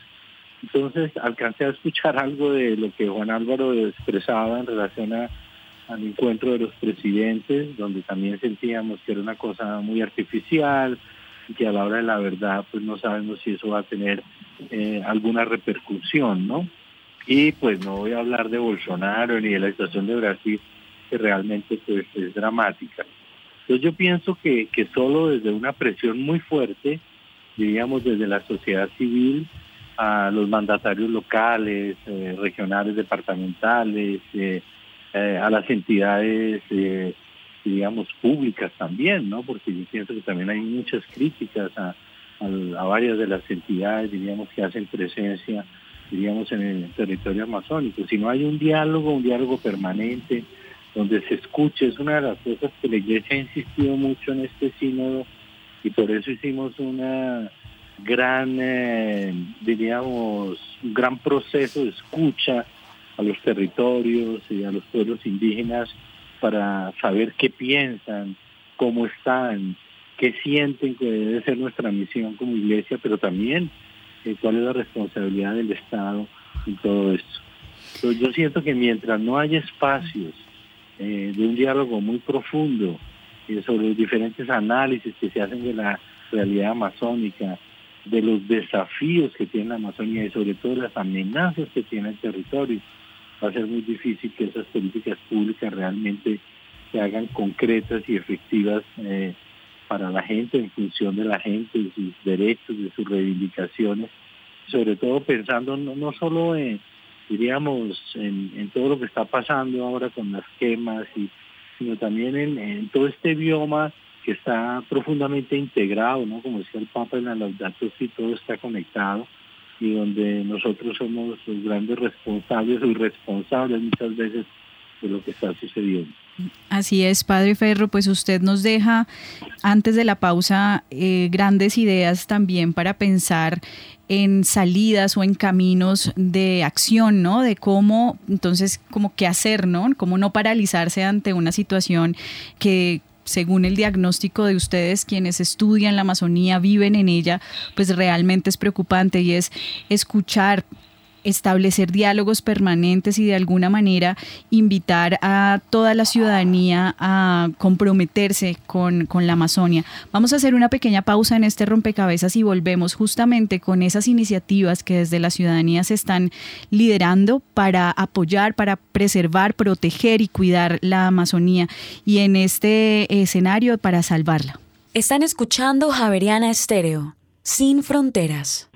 Entonces alcancé a escuchar algo de lo que Juan Álvaro expresaba en relación al encuentro de los presidentes, donde también sentíamos que era una cosa muy artificial que a la hora de la verdad pues no sabemos si eso va a tener eh, alguna repercusión, ¿no? Y pues no voy a hablar de Bolsonaro ni de la situación de Brasil, que realmente pues es dramática. Entonces yo pienso que, que solo desde una presión muy fuerte, diríamos desde la sociedad civil, a los mandatarios locales, eh, regionales, departamentales, eh, eh, a las entidades, digamos, públicas también, ¿no? Porque yo pienso que también hay muchas críticas a, varias de las entidades, diríamos, que hacen presencia, diríamos, en el territorio amazónico. Si no hay un diálogo, un diálogo permanente, donde se escuche, es una de las cosas que la Iglesia ha insistido mucho en este sínodo y por eso hicimos una gran, eh, diríamos, un gran proceso de escucha a los territorios y a los pueblos indígenas para saber qué piensan, cómo están, qué sienten que debe ser nuestra misión como iglesia, pero también cuál es la responsabilidad del Estado en todo esto. yo siento que mientras no haya espacios eh, de un diálogo muy profundo eh, sobre los diferentes análisis que se hacen de la realidad amazónica, de los desafíos que tiene la Amazonía y sobre todo las amenazas que tiene el territorio, va a ser muy difícil que esas políticas públicas realmente se hagan concretas y efectivas eh, para la gente, en función de la gente, de sus derechos, de sus reivindicaciones, sobre todo pensando no, no solo en, diríamos, en, todo lo que está pasando ahora con las quemas, y, sino también en, todo este bioma que está profundamente integrado, ¿no? Como decía el Papa en la Laudato Si, todo está conectado y donde nosotros somos los grandes responsables o irresponsables muchas veces de lo que está sucediendo. Así es, Padre Ferro, pues usted nos deja antes de la pausa eh, grandes ideas también para pensar en salidas o en caminos de acción, ¿no? De cómo, entonces, como qué hacer, ¿no? Cómo no paralizarse ante una situación que según el diagnóstico de ustedes, quienes estudian la Amazonía, viven en ella, pues realmente es preocupante y es escuchar establecer diálogos permanentes y de alguna manera invitar a toda la ciudadanía a comprometerse con, la Amazonia. Vamos a hacer una pequeña pausa en este rompecabezas y volvemos justamente con esas iniciativas que desde la ciudadanía se están liderando para apoyar, para preservar, proteger y cuidar la Amazonía y en este escenario para salvarla. Están escuchando Javeriana Estéreo, sin fronteras.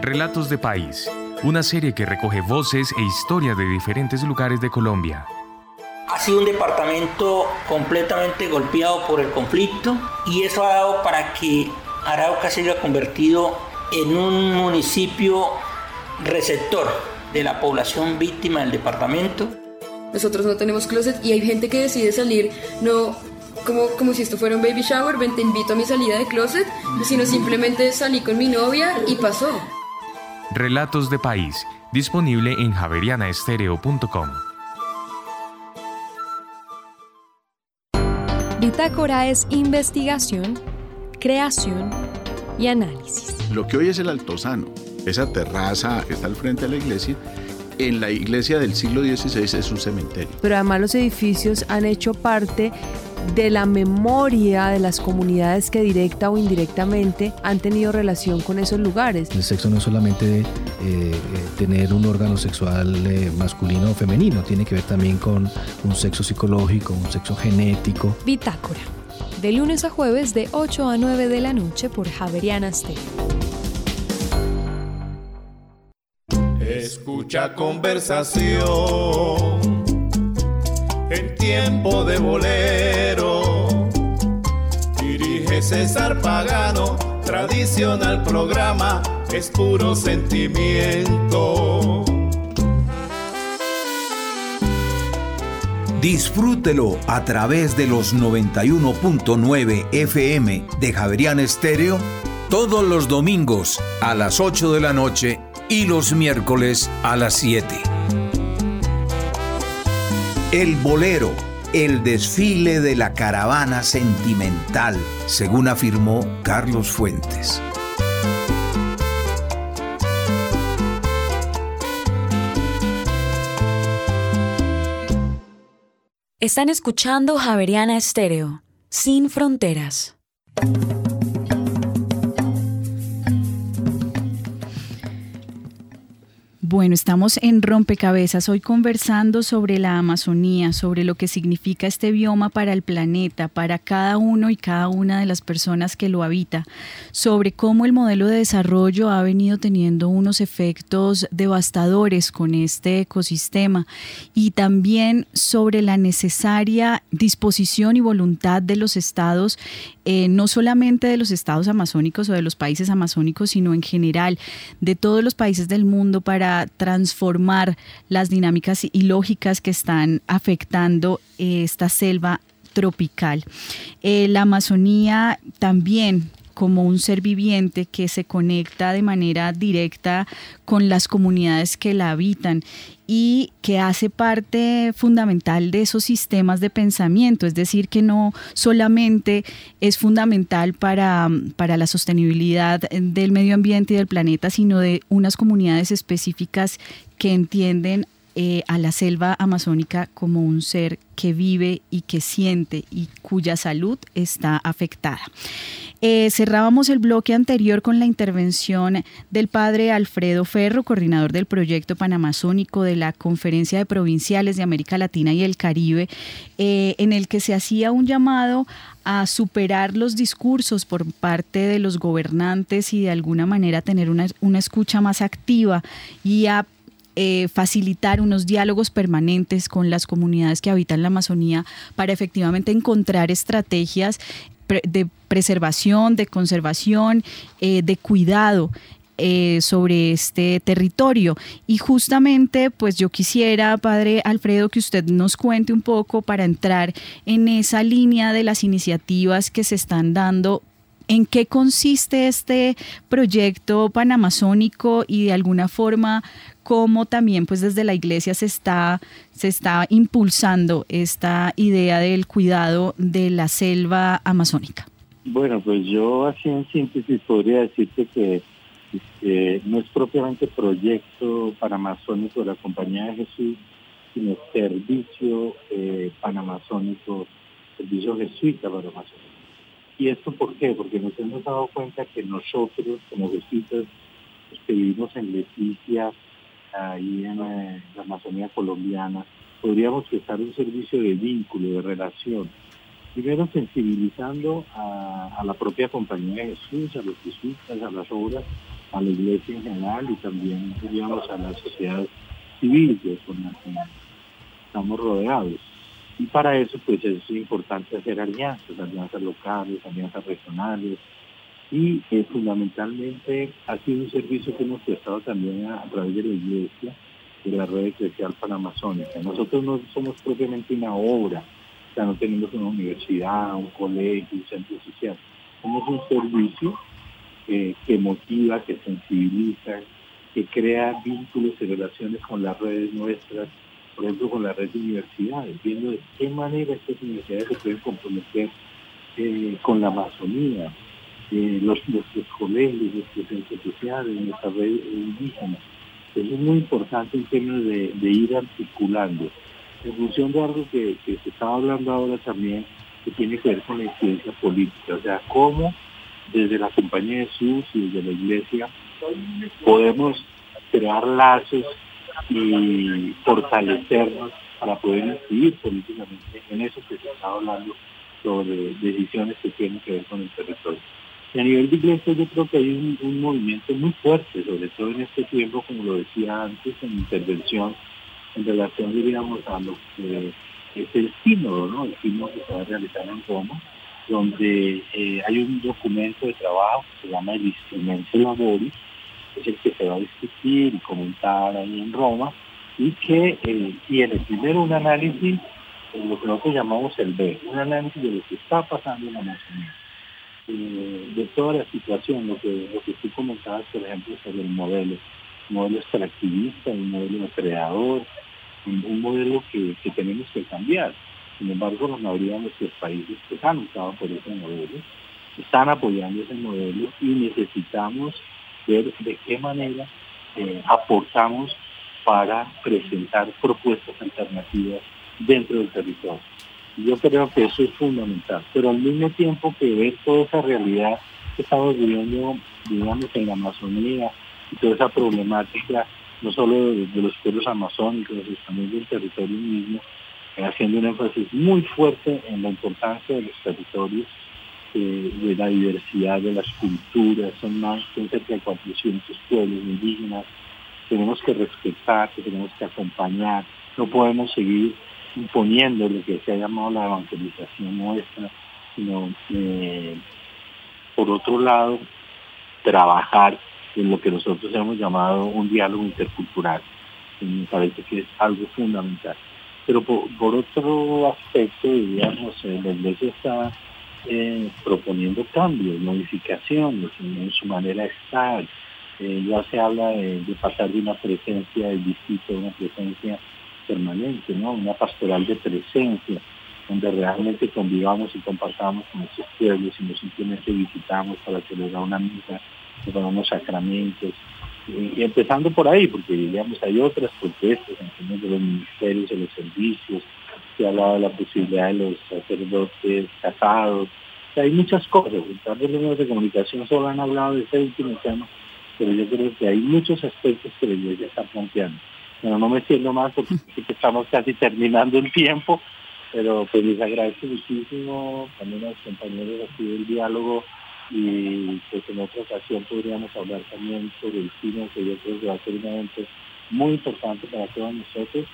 Relatos de País, una serie que recoge voces e historias de diferentes lugares de Colombia. Ha sido un departamento completamente golpeado por el conflicto y eso ha dado para que Arauca se haya convertido en un municipio receptor de la población víctima del departamento. Nosotros no tenemos closet y hay gente que decide salir no como, como si esto fuera un baby shower, ven te invito a mi salida de closet, sino simplemente salí con mi novia y pasó. Relatos de País, disponible en javerianaestereo.com. Bitácora es investigación, creación y análisis. Lo que hoy es el Altozano, esa terraza que está al frente de la iglesia, en la iglesia del siglo XVI es un cementerio. Pero además los edificios han hecho parte de la memoria de las comunidades que directa o indirectamente han tenido relación con esos lugares. El sexo no es solamente eh, eh, tener un órgano sexual eh, masculino o femenino, tiene que ver también con un sexo psicológico, un sexo genético. Bitácora, de lunes a jueves de 8 a 9 de la noche por Javeriana Stereo. Escucha conversación en tiempo de bolero. Dirige César Pagano, tradicional programa, es puro sentimiento. Disfrútelo a través de los 91.9 FM de Javerian Estéreo todos los domingos a las 8 de la noche y los miércoles a las 7. El bolero, el desfile de la caravana sentimental, según afirmó Carlos Fuentes. Están escuchando Javeriana Estéreo, sin fronteras. Bueno, estamos en Rompecabezas hoy conversando sobre la Amazonía, sobre lo que significa este bioma para el planeta, para cada uno y cada una de las personas que lo habita, sobre cómo el modelo de desarrollo ha venido teniendo unos efectos devastadores con este ecosistema y también sobre la necesaria disposición y voluntad de los estados, eh, no solamente de los estados amazónicos o de los países amazónicos, sino en general de todos los países del mundo para transformar las dinámicas y lógicas que están afectando esta selva tropical. Eh, la Amazonía también como un ser viviente que se conecta de manera directa con las comunidades que la habitan y que hace parte fundamental de esos sistemas de pensamiento, es decir, que no solamente es fundamental para, para la sostenibilidad del medio ambiente y del planeta, sino de unas comunidades específicas que entienden eh, a la selva amazónica como un ser que vive y que siente y cuya salud está afectada. Eh, cerrábamos el bloque anterior con la intervención del padre Alfredo Ferro, coordinador del proyecto panamazónico de la Conferencia de Provinciales de América Latina y el Caribe, eh, en el que se hacía un llamado a superar los discursos por parte de los gobernantes y de alguna manera tener una, una escucha más activa y a eh, facilitar unos diálogos permanentes con las comunidades que habitan la Amazonía para efectivamente encontrar estrategias de preservación, de conservación, eh, de cuidado eh, sobre este territorio. Y justamente, pues yo quisiera, padre Alfredo, que usted nos cuente un poco para entrar en esa línea de las iniciativas que se están dando ¿En qué consiste este proyecto panamazónico y de alguna forma cómo también pues desde la iglesia se está, se está impulsando esta idea del cuidado de la selva amazónica? Bueno, pues yo así en síntesis podría decirte que no es propiamente proyecto panamazónico de la Compañía de Jesús, sino servicio eh, panamazónico, servicio jesuita panamazónico. ¿Y esto por qué? Porque nos hemos dado cuenta que nosotros como jesuitas los que vivimos en Leticia, ahí en eh, la Amazonía colombiana, podríamos prestar un servicio de vínculo, de relación. Primero sensibilizando a, la propia compañía de Jesús, a los jesuitas, a las obras, a la iglesia en general y también, digamos, a la sociedad civil con la que estamos rodeados. Y para eso, pues es importante hacer alianzas, alianzas locales, alianzas regionales, y eh, fundamentalmente ha sido un servicio que hemos prestado también a, través de la iglesia, de la red eclesial panamazónica. Nosotros no somos propiamente una obra, o sea, no tenemos una universidad, un colegio, un centro social. Somos un servicio eh, que motiva, que sensibiliza, que crea vínculos y relaciones con las redes nuestras por ejemplo, con la red de universidades, viendo de qué manera estas universidades se pueden comprometer eh, con la Amazonía, eh, los, nuestros colegios, nuestros centros sociales, nuestra red indígena. Eso es muy importante en términos de, ir articulando. En función de algo que, que se está hablando ahora también, que tiene que ver con la incidencia política, o sea, cómo desde la Compañía de Jesús y desde la Iglesia podemos crear lazos y fortalecernos para poder incidir políticamente en eso que se está hablando sobre decisiones que tienen que ver con el territorio. A nivel de iglesia yo creo que hay un, movimiento muy fuerte, sobre todo en este tiempo, como lo decía antes, en intervención en relación, diríamos, a lo que es el sínodo, ¿no? El sínodo que se va a realizar en Roma, donde eh, hay un documento de trabajo que se llama el Instrumento Laboris, es el que se va a discutir y comentar ahí en Roma, y que eh, tiene primero un análisis, lo que nosotros llamamos el B, un análisis de lo que está pasando en la Amazonía, eh, de toda la situación, lo que, lo que tú comentabas, por ejemplo, sobre el modelo, un modelo extractivista, un modelo creador, un, modelo que, tenemos que cambiar. Sin embargo, la mayoría de nuestros países que han optado por ese modelo, están apoyando ese modelo y necesitamos ver de qué manera eh, aportamos para presentar propuestas alternativas dentro del territorio. Yo creo que eso es fundamental, pero al mismo tiempo que ver toda esa realidad que estamos viviendo, digamos, en la Amazonía y toda esa problemática, no solo de, los pueblos amazónicos, sino también del territorio mismo, eh, haciendo un énfasis muy fuerte en la importancia de los territorios de la diversidad de las culturas, son más, son cerca de 400 pueblos indígenas, tenemos que respetar, que tenemos que acompañar, no podemos seguir imponiendo lo que se ha llamado la evangelización nuestra, sino eh, por otro lado trabajar en lo que nosotros hemos llamado un diálogo intercultural, que me parece que es algo fundamental. Pero por, otro aspecto, digamos, la iglesia está eh, proponiendo cambios, modificaciones en, su manera de estar. Eh, ya se habla de, pasar de una presencia del distrito a una presencia permanente, ¿no? Una pastoral de presencia, donde realmente convivamos y compartamos con nuestros pueblos y no simplemente visitamos para celebrar una misa, para unos sacramentos. Y, empezando por ahí, porque digamos hay otras propuestas en términos de los ministerios, de los servicios, se hablado de la posibilidad de los sacerdotes casados. hay muchas cosas. En los medios de comunicación solo han hablado de ese último tema, pero yo creo que hay muchos aspectos que la iglesia está planteando. Bueno, no me siento más porque estamos casi terminando el tiempo, pero pues les agradezco muchísimo también a los compañeros aquí del diálogo y pues en otra ocasión podríamos hablar también sobre el cine, que yo creo que va a ser un evento muy importante para todos nosotros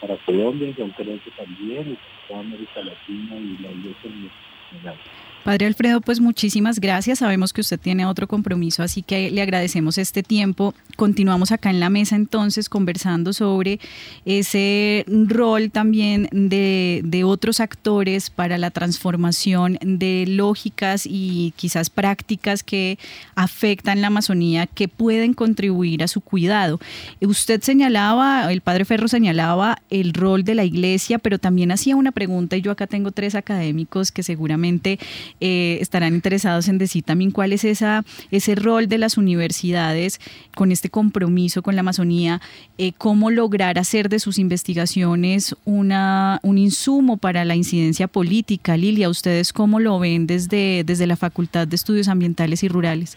para Colombia en concreto también, y para toda América Latina y la iglesia en general. Padre Alfredo, pues muchísimas gracias. Sabemos que usted tiene otro compromiso, así que le agradecemos este tiempo. Continuamos acá en la mesa entonces conversando sobre ese rol también de, otros actores para la transformación de lógicas y quizás prácticas que afectan la Amazonía, que pueden contribuir a su cuidado. Usted señalaba, el Padre Ferro señalaba el rol de la iglesia, pero también hacía una pregunta y yo acá tengo tres académicos que seguramente eh, estarán interesados en decir también cuál es esa, ese rol de las universidades con este compromiso con la Amazonía, eh, cómo lograr hacer de sus investigaciones una, un insumo para la incidencia política. Lilia, ¿ustedes cómo lo ven desde, desde la Facultad de Estudios Ambientales y Rurales?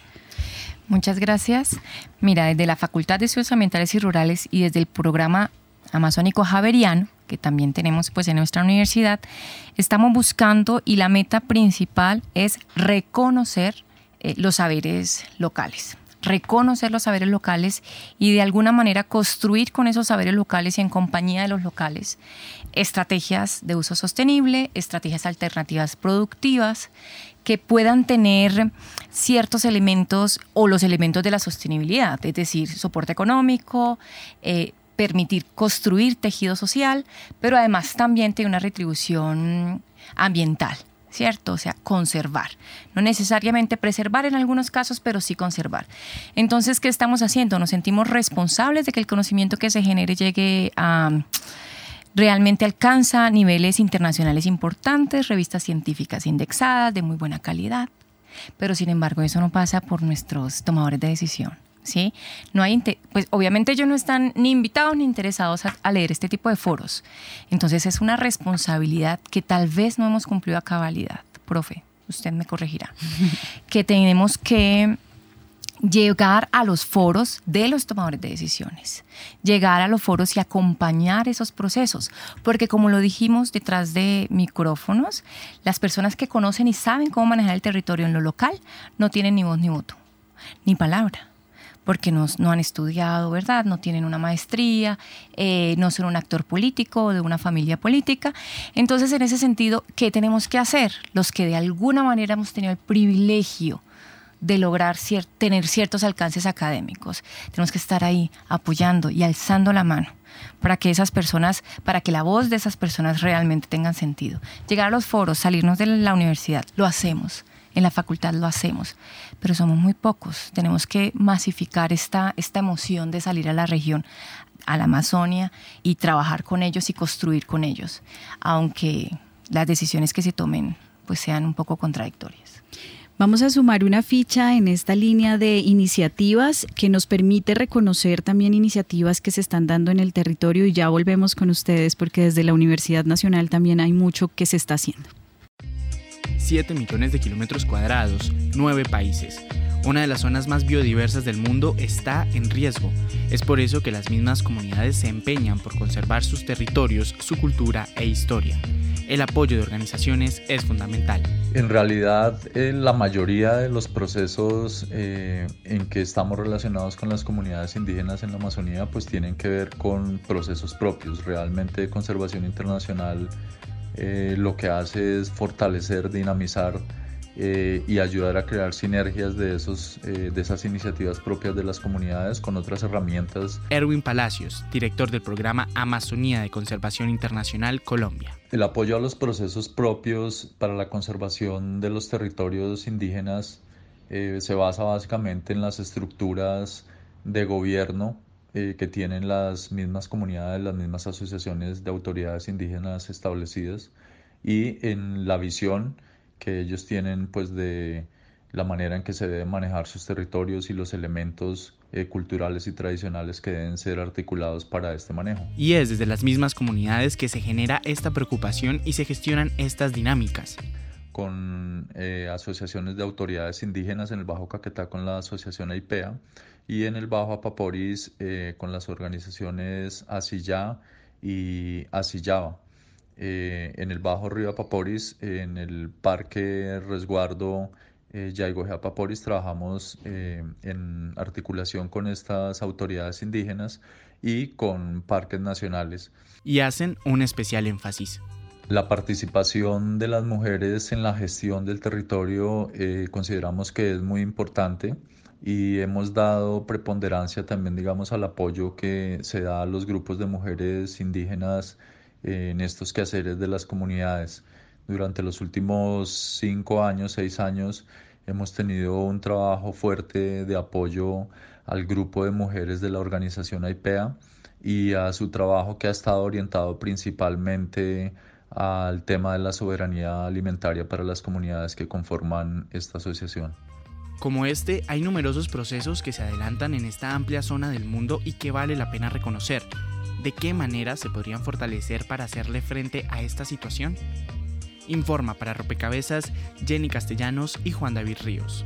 Muchas gracias. Mira, desde la Facultad de Estudios Ambientales y Rurales y desde el programa amazónico javeriano, que también tenemos pues en nuestra universidad, estamos buscando y la meta principal es reconocer eh, los saberes locales reconocer los saberes locales y de alguna manera construir con esos saberes locales y en compañía de los locales estrategias de uso sostenible, estrategias alternativas productivas que puedan tener ciertos elementos o los elementos de la sostenibilidad, es decir, soporte económico, eh, permitir construir tejido social, pero además también tiene una retribución ambiental. ¿cierto? O sea, conservar. No necesariamente preservar en algunos casos, pero sí conservar. Entonces, ¿qué estamos haciendo? Nos sentimos responsables de que el conocimiento que se genere llegue a realmente alcanza niveles internacionales importantes, revistas científicas indexadas de muy buena calidad, pero sin embargo eso no pasa por nuestros tomadores de decisión. ¿Sí? No hay pues obviamente ellos no están ni invitados ni interesados a, leer este tipo de foros. Entonces es una responsabilidad que tal vez no hemos cumplido a cabalidad, profe, usted me corregirá, que tenemos que llegar a los foros de los tomadores de decisiones, llegar a los foros y acompañar esos procesos, porque como lo dijimos detrás de micrófonos, las personas que conocen y saben cómo manejar el territorio en lo local no tienen ni voz ni voto, ni palabra porque no, han estudiado, ¿verdad? No tienen una maestría, eh, no son un actor político o de una familia política. Entonces, en ese sentido, ¿qué tenemos que hacer? Los que de alguna manera hemos tenido el privilegio de lograr tener ciertos alcances académicos. Tenemos que estar ahí apoyando y alzando la mano para que esas personas, para que la voz de esas personas realmente tenga sentido. Llegar a los foros, salirnos de la universidad, lo hacemos. En la facultad lo hacemos, pero somos muy pocos. Tenemos que masificar esta, esta emoción de salir a la región, a la Amazonia, y trabajar con ellos y construir con ellos, aunque las decisiones que se tomen pues sean un poco contradictorias. Vamos a sumar una ficha en esta línea de iniciativas que nos permite reconocer también iniciativas que se están dando en el territorio y ya volvemos con ustedes porque desde la Universidad Nacional también hay mucho que se está haciendo. 7 millones de kilómetros cuadrados, 9 países. Una de las zonas más biodiversas del mundo está en riesgo. Es por eso que las mismas comunidades se empeñan por conservar sus territorios, su cultura e historia el apoyo de organizaciones es fundamental. En realidad, eh, la mayoría de los procesos eh, en que estamos relacionados con las comunidades indígenas en la Amazonía, pues tienen que ver con procesos propios. Realmente conservación internacional eh, lo que hace es fortalecer, dinamizar eh, y ayudar a crear sinergias de, esos, eh, de esas iniciativas propias de las comunidades con otras herramientas. Erwin Palacios, director del programa Amazonía de Conservación Internacional Colombia. El apoyo a los procesos propios para la conservación de los territorios indígenas se basa básicamente en las estructuras de gobierno que tienen las mismas comunidades, las mismas asociaciones de autoridades indígenas establecidas y en la visión que ellos tienen pues de la manera en que se deben manejar sus territorios y los elementos eh, culturales y tradicionales que deben ser articulados para este manejo. Y es desde las mismas comunidades que se genera esta preocupación y se gestionan estas dinámicas. Con eh, asociaciones de autoridades indígenas en el Bajo Caquetá con la asociación AIPEA y en el Bajo Apaporis eh, con las organizaciones Asillá y Asillaba. Eh, en el Bajo Río Apaporis, en el Parque Resguardo eh, Apaporis, trabajamos eh, en articulación con estas autoridades indígenas y con parques nacionales. Y hacen un especial énfasis. La participación de las mujeres en la gestión del territorio eh, consideramos que es muy importante y hemos dado preponderancia también, digamos, al apoyo que se da a los grupos de mujeres indígenas en estos quehaceres de las comunidades. Durante los últimos cinco años, seis años, hemos tenido un trabajo fuerte de apoyo al grupo de mujeres de la organización AIPEA y a su trabajo que ha estado orientado principalmente al tema de la soberanía alimentaria para las comunidades que conforman esta asociación. Como este, hay numerosos procesos que se adelantan en esta amplia zona del mundo y que vale la pena reconocer. ¿De qué manera se podrían fortalecer para hacerle frente a esta situación? Informa para Rompecabezas Jenny Castellanos y Juan David Ríos.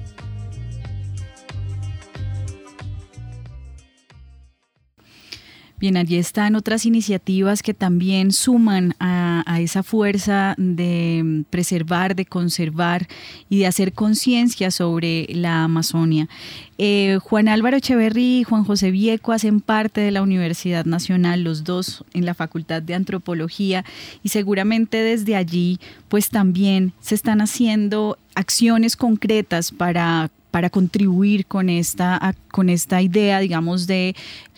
Bien, allí están otras iniciativas que también suman a, esa fuerza de preservar, de conservar y de hacer conciencia sobre la Amazonia. Eh, Juan Álvaro Echeverry y Juan José Vieco hacen parte de la Universidad Nacional, los dos en la Facultad de Antropología, y seguramente desde allí pues también se están haciendo acciones concretas para para contribuir con esta, con esta idea, digamos, de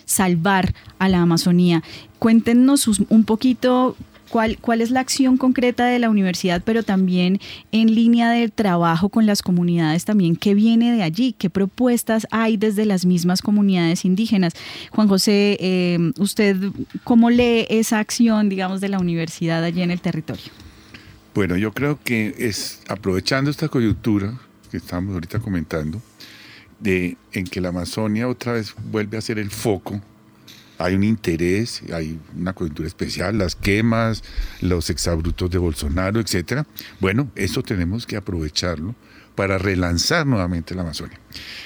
salvar a la Amazonía. Cuéntenos un poquito ¿Cuál, ¿Cuál es la acción concreta de la universidad, pero también en línea de trabajo con las comunidades también? ¿Qué viene de allí? ¿Qué propuestas hay desde las mismas comunidades indígenas? Juan José, eh, ¿usted cómo lee esa acción, digamos, de la universidad allí en el territorio? Bueno, yo creo que es aprovechando esta coyuntura que estamos ahorita comentando, de, en que la Amazonia otra vez vuelve a ser el foco hay un interés, hay una coyuntura especial, las quemas, los exabrutos de Bolsonaro, etcétera. Bueno, eso tenemos que aprovecharlo para relanzar nuevamente la Amazonia.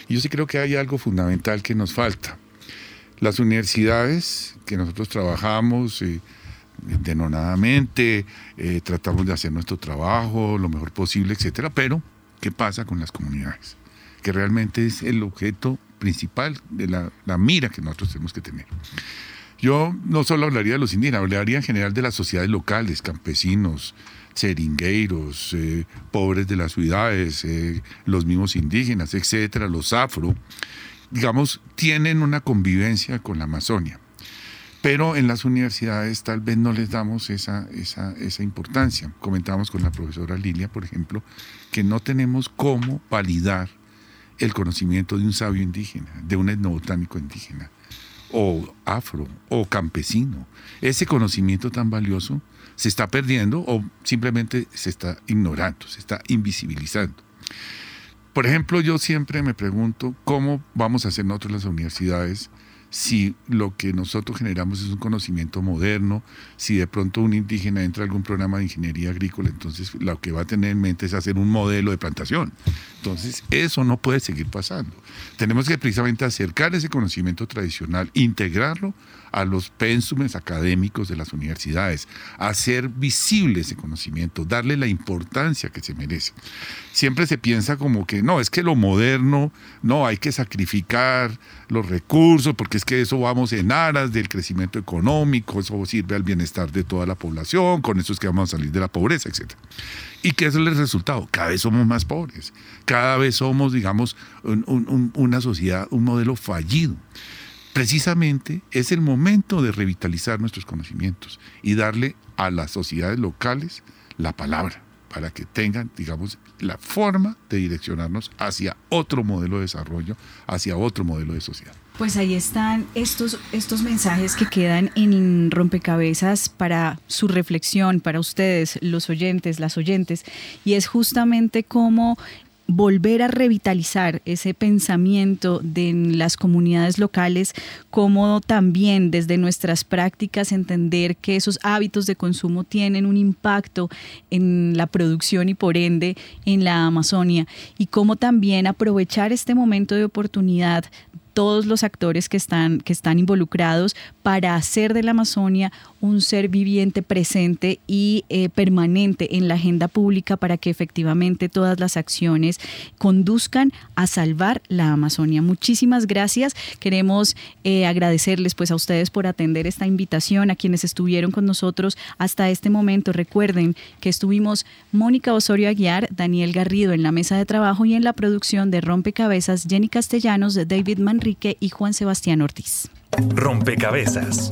Yo sí creo que hay algo fundamental que nos falta. Las universidades que nosotros trabajamos eh, denonadamente, eh, tratamos de hacer nuestro trabajo lo mejor posible, etcétera, pero ¿qué pasa con las comunidades? Que realmente es el objeto principal, de la, mira que nosotros tenemos que tener. Yo no solo hablaría de los indígenas, hablaría en general de las sociedades locales, campesinos, seringueiros, eh, pobres de las ciudades, eh, los mismos indígenas, etcétera, los afro, digamos, tienen una convivencia con la Amazonia. Pero en las universidades tal vez no les damos esa, esa, esa importancia. Comentábamos con la profesora Lilia, por ejemplo, que no tenemos cómo validar el conocimiento de un sabio indígena, de un etnobotánico indígena, o afro, o campesino. Ese conocimiento tan valioso se está perdiendo o simplemente se está ignorando, se está invisibilizando. Por ejemplo, yo siempre me pregunto cómo vamos a hacer nosotros las universidades si lo que nosotros generamos es un conocimiento moderno, si de pronto un indígena entra a algún programa de ingeniería agrícola, entonces lo que va a tener en mente es hacer un modelo de plantación. Entonces, eso no puede seguir pasando. Tenemos que precisamente acercar ese conocimiento tradicional, integrarlo a los pénsumes académicos de las universidades, hacer visible ese conocimiento, darle la importancia que se merece. Siempre se piensa como que no, es que lo moderno, no, hay que sacrificar los recursos, porque es que eso vamos en aras del crecimiento económico, eso sirve al bienestar de toda la población, con eso es que vamos a salir de la pobreza, etc. ¿Y qué es el resultado? Cada vez somos más pobres, cada vez somos, digamos, una sociedad, un modelo fallido precisamente es el momento de revitalizar nuestros conocimientos y darle a las sociedades locales la palabra para que tengan, digamos, la forma de direccionarnos hacia otro modelo de desarrollo, hacia otro modelo de sociedad. Pues ahí están estos, estos mensajes que quedan en rompecabezas para su reflexión, para ustedes, los oyentes, las oyentes, y es justamente cómo volver a revitalizar ese pensamiento de las comunidades locales, como también desde nuestras prácticas entender que esos hábitos de consumo tienen un impacto en la producción y por ende en la Amazonia, y cómo también aprovechar este momento de oportunidad todos los actores que están, que están involucrados para hacer de la Amazonia un ser viviente presente y eh, permanente en la agenda pública para que efectivamente todas las acciones conduzcan a salvar la Amazonia. Muchísimas gracias. Queremos eh, agradecerles pues a ustedes por atender esta invitación, a quienes estuvieron con nosotros hasta este momento. Recuerden que estuvimos Mónica Osorio Aguiar, Daniel Garrido en la mesa de trabajo y en la producción de Rompecabezas, Jenny Castellanos, David Manrique y Juan Sebastián Ortiz. Rompecabezas,